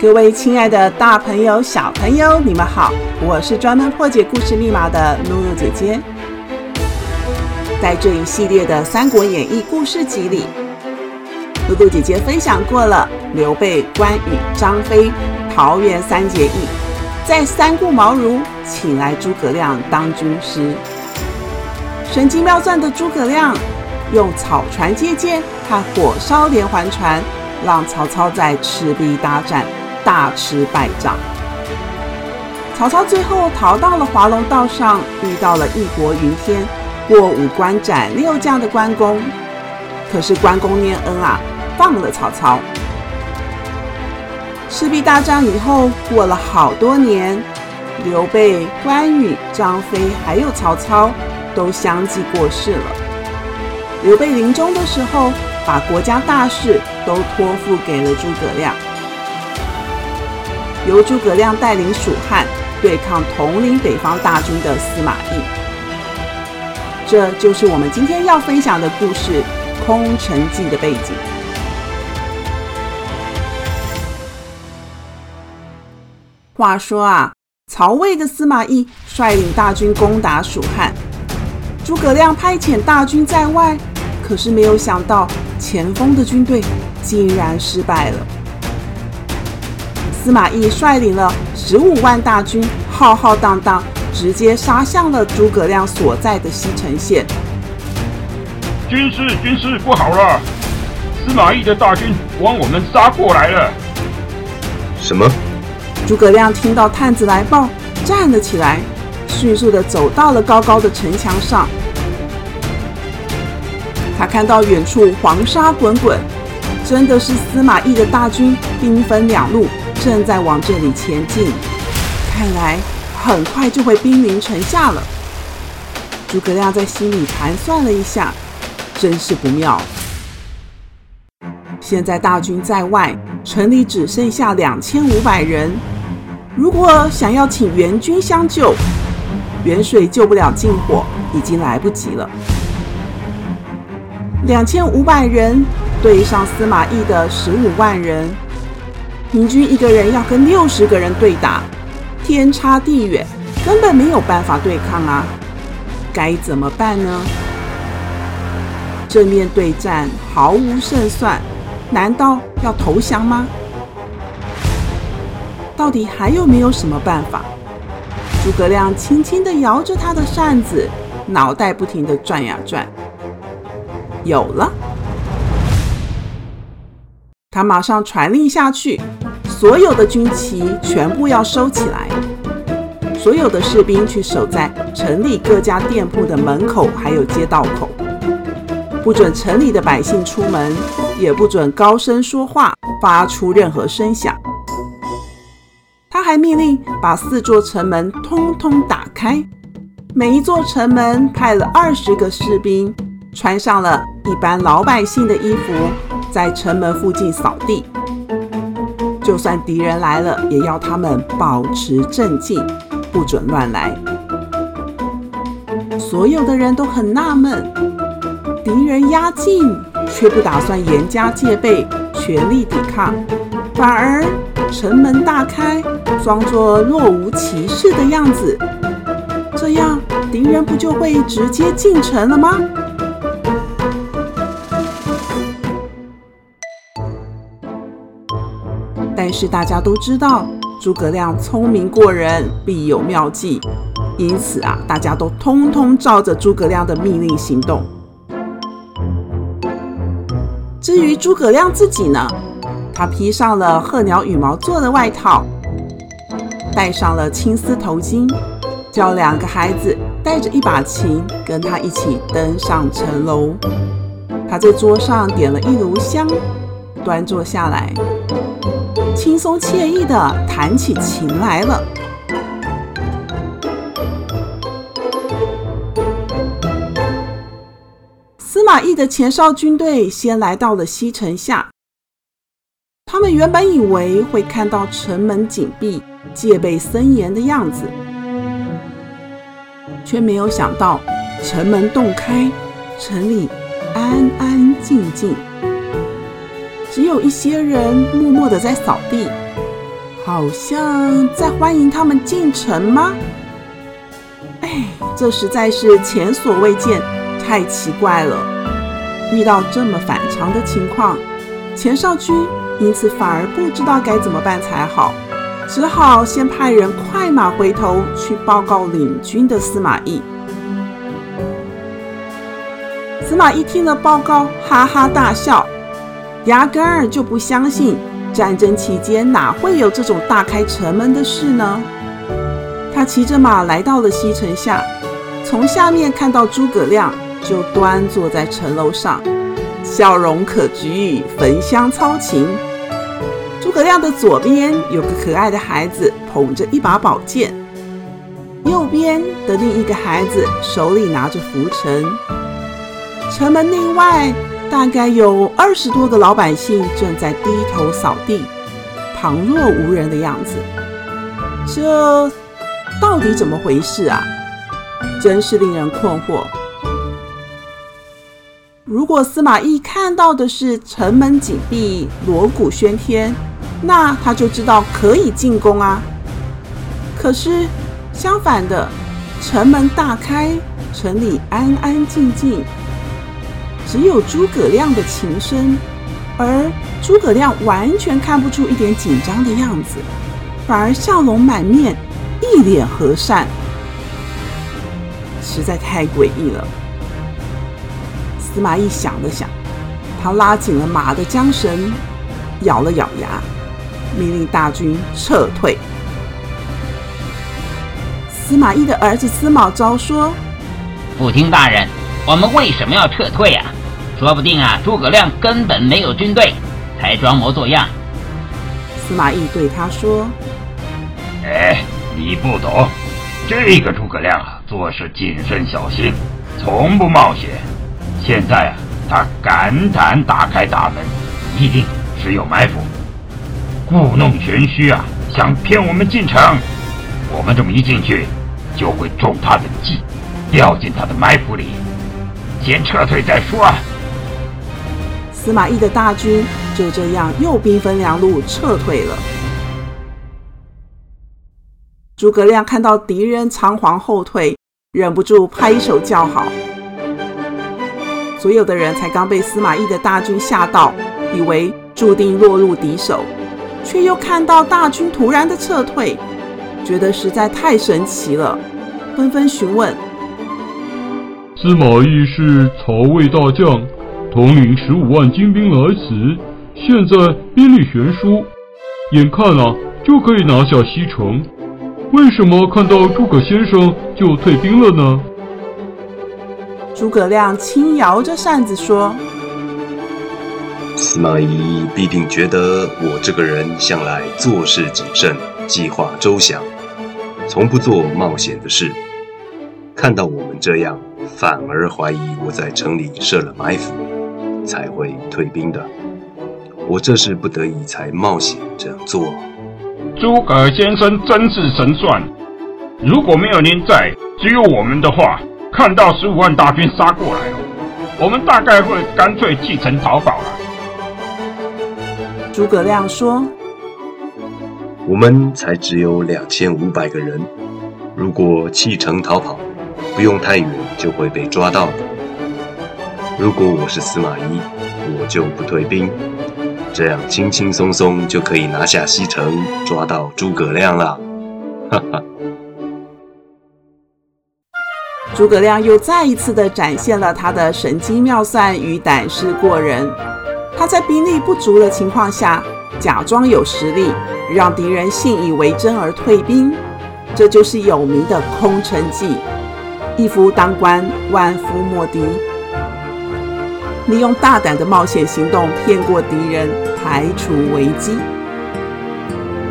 各位亲爱的大朋友、小朋友，你们好！我是专门破解故事密码的露露姐姐。在这一系列的《三国演义》故事集里，露露姐姐分享过了刘备、关羽、张飞桃园三结义，在三顾茅庐，请来诸葛亮当军师。神机妙算的诸葛亮，用草船借箭和火烧连环船，让曹操在赤壁大战。大吃败仗，曹操最后逃到了华容道上，遇到了义薄云天、过五关斩六将的关公。可是关公念恩啊，放了曹操。赤壁大战以后，过了好多年，刘备、关羽、张飞还有曹操都相继过世了。刘备临终的时候，把国家大事都托付给了诸葛亮。由诸葛亮带领蜀汉对抗统领北方大军的司马懿，这就是我们今天要分享的故事《空城计》的背景。话说啊，曹魏的司马懿率领大军攻打蜀汉，诸葛亮派遣大军在外，可是没有想到前锋的军队竟然失败了。司马懿率领了十五万大军，浩浩荡荡，直接杀向了诸葛亮所在的西城县。军师，军师，不好了！司马懿的大军往我们杀过来了。什么？诸葛亮听到探子来报，站了起来，迅速的走到了高高的城墙上。他看到远处黄沙滚滚，真的是司马懿的大军兵分两路。正在往这里前进，看来很快就会兵临城下了。诸葛亮在心里盘算了一下，真是不妙。现在大军在外，城里只剩下两千五百人。如果想要请援军相救，远水救不了近火，已经来不及了。两千五百人对上司马懿的十五万人。平均一个人要跟六十个人对打，天差地远，根本没有办法对抗啊！该怎么办呢？正面对战毫无胜算，难道要投降吗？到底还有没有什么办法？诸葛亮轻轻地摇着他的扇子，脑袋不停地转呀转。有了！他马上传令下去。所有的军旗全部要收起来，所有的士兵去守在城里各家店铺的门口，还有街道口，不准城里的百姓出门，也不准高声说话，发出任何声响。他还命令把四座城门通通打开，每一座城门派了二十个士兵，穿上了一般老百姓的衣服，在城门附近扫地。就算敌人来了，也要他们保持镇静，不准乱来。所有的人都很纳闷，敌人压境，却不打算严加戒备，全力抵抗，反而城门大开，装作若无其事的样子。这样敌人不就会直接进城了吗？是大家都知道，诸葛亮聪明过人，必有妙计，因此啊，大家都通通照着诸葛亮的命令行动。至于诸葛亮自己呢，他披上了鹤鸟羽毛做的外套，戴上了青丝头巾，叫两个孩子带着一把琴，跟他一起登上城楼。他在桌上点了一炉香，端坐下来。轻松惬意的弹起琴来了。司马懿的前哨军队先来到了西城下，他们原本以为会看到城门紧闭、戒备森严的样子，却没有想到城门洞开，城里安安静静。只有一些人默默地在扫地，好像在欢迎他们进城吗？哎，这实在是前所未见，太奇怪了。遇到这么反常的情况，前哨军因此反而不知道该怎么办才好，只好先派人快马回头去报告领军的司马懿。司马懿听了报告，哈哈大笑。压根儿就不相信战争期间哪会有这种大开城门的事呢？他骑着马来到了西城下，从下面看到诸葛亮就端坐在城楼上，笑容可掬，焚香操琴。诸葛亮的左边有个可爱的孩子捧着一把宝剑，右边的另一个孩子手里拿着拂尘。城门内外。大概有二十多个老百姓正在低头扫地，旁若无人的样子。这到底怎么回事啊？真是令人困惑。如果司马懿看到的是城门紧闭、锣鼓喧天，那他就知道可以进攻啊。可是相反的，城门大开，城里安安静静。只有诸葛亮的琴声，而诸葛亮完全看不出一点紧张的样子，反而笑容满面，一脸和善，实在太诡异了。司马懿想了想，他拉紧了马的缰绳，咬了咬牙，命令大军撤退。司马懿的儿子司马昭说：“父亲大人，我们为什么要撤退啊？”说不定啊，诸葛亮根本没有军队，才装模作样。司马懿对他说：“哎，你不懂，这个诸葛亮啊，做事谨慎小心，从不冒险。现在啊，他敢胆打开大门，一定是有埋伏，故弄玄虚啊，想骗我们进城。我们这么一进去，就会中他的计，掉进他的埋伏里。先撤退再说。”司马懿的大军就这样又兵分两路撤退了。诸葛亮看到敌人仓皇后退，忍不住拍手叫好。所有的人才刚被司马懿的大军吓到，以为注定落入敌手，却又看到大军突然的撤退，觉得实在太神奇了，纷纷询问：司马懿是曹魏大将。统领十五万精兵来此，现在兵力悬殊，眼看啊就可以拿下西城，为什么看到诸葛先生就退兵了呢？诸葛亮轻摇着扇子说：“司马懿必定觉得我这个人向来做事谨慎，计划周详，从不做冒险的事。看到我们这样，反而怀疑我在城里设了埋伏。”才会退兵的，我这是不得已才冒险这样做。诸葛先生真是神算，如果没有您在，只有我们的话，看到十五万大军杀过来了，我们大概会干脆弃城逃跑了。诸葛亮说：“我们才只有两千五百个人，如果弃城逃跑，不用太远就会被抓到的。”如果我是司马懿，我就不退兵，这样轻轻松松就可以拿下西城，抓到诸葛亮了。哈哈！诸葛亮又再一次的展现了他的神机妙算与胆识过人。他在兵力不足的情况下，假装有实力，让敌人信以为真而退兵，这就是有名的空城计。一夫当关，万夫莫敌。利用大胆的冒险行动骗过敌人，排除危机。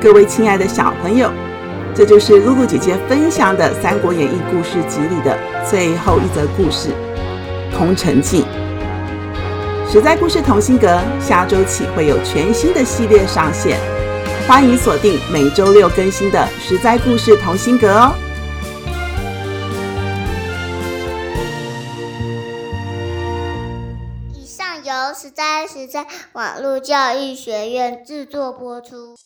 各位亲爱的小朋友，这就是露露姐姐分享的《三国演义》故事集里的最后一则故事《空城计》。实在故事同心阁下周起会有全新的系列上线，欢迎锁定每周六更新的《实在故事同心阁》哦。以上由实在实在网络教育学院制作播出。